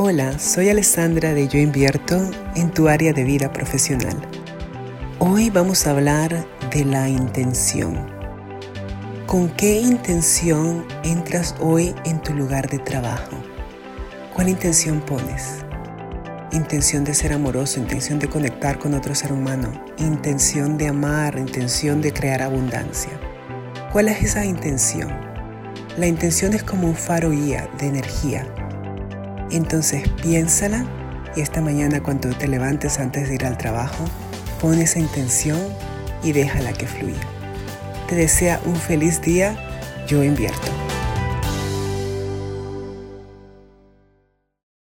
Hola, soy Alessandra de Yo Invierto en tu área de vida profesional. Hoy vamos a hablar de la intención. ¿Con qué intención entras hoy en tu lugar de trabajo? ¿Cuál intención pones? Intención de ser amoroso, intención de conectar con otro ser humano, intención de amar, intención de crear abundancia. ¿Cuál es esa intención? La intención es como un faro guía de energía. Entonces piénsala y esta mañana cuando te levantes antes de ir al trabajo, pon esa intención y déjala que fluya. Te desea un feliz día, yo invierto.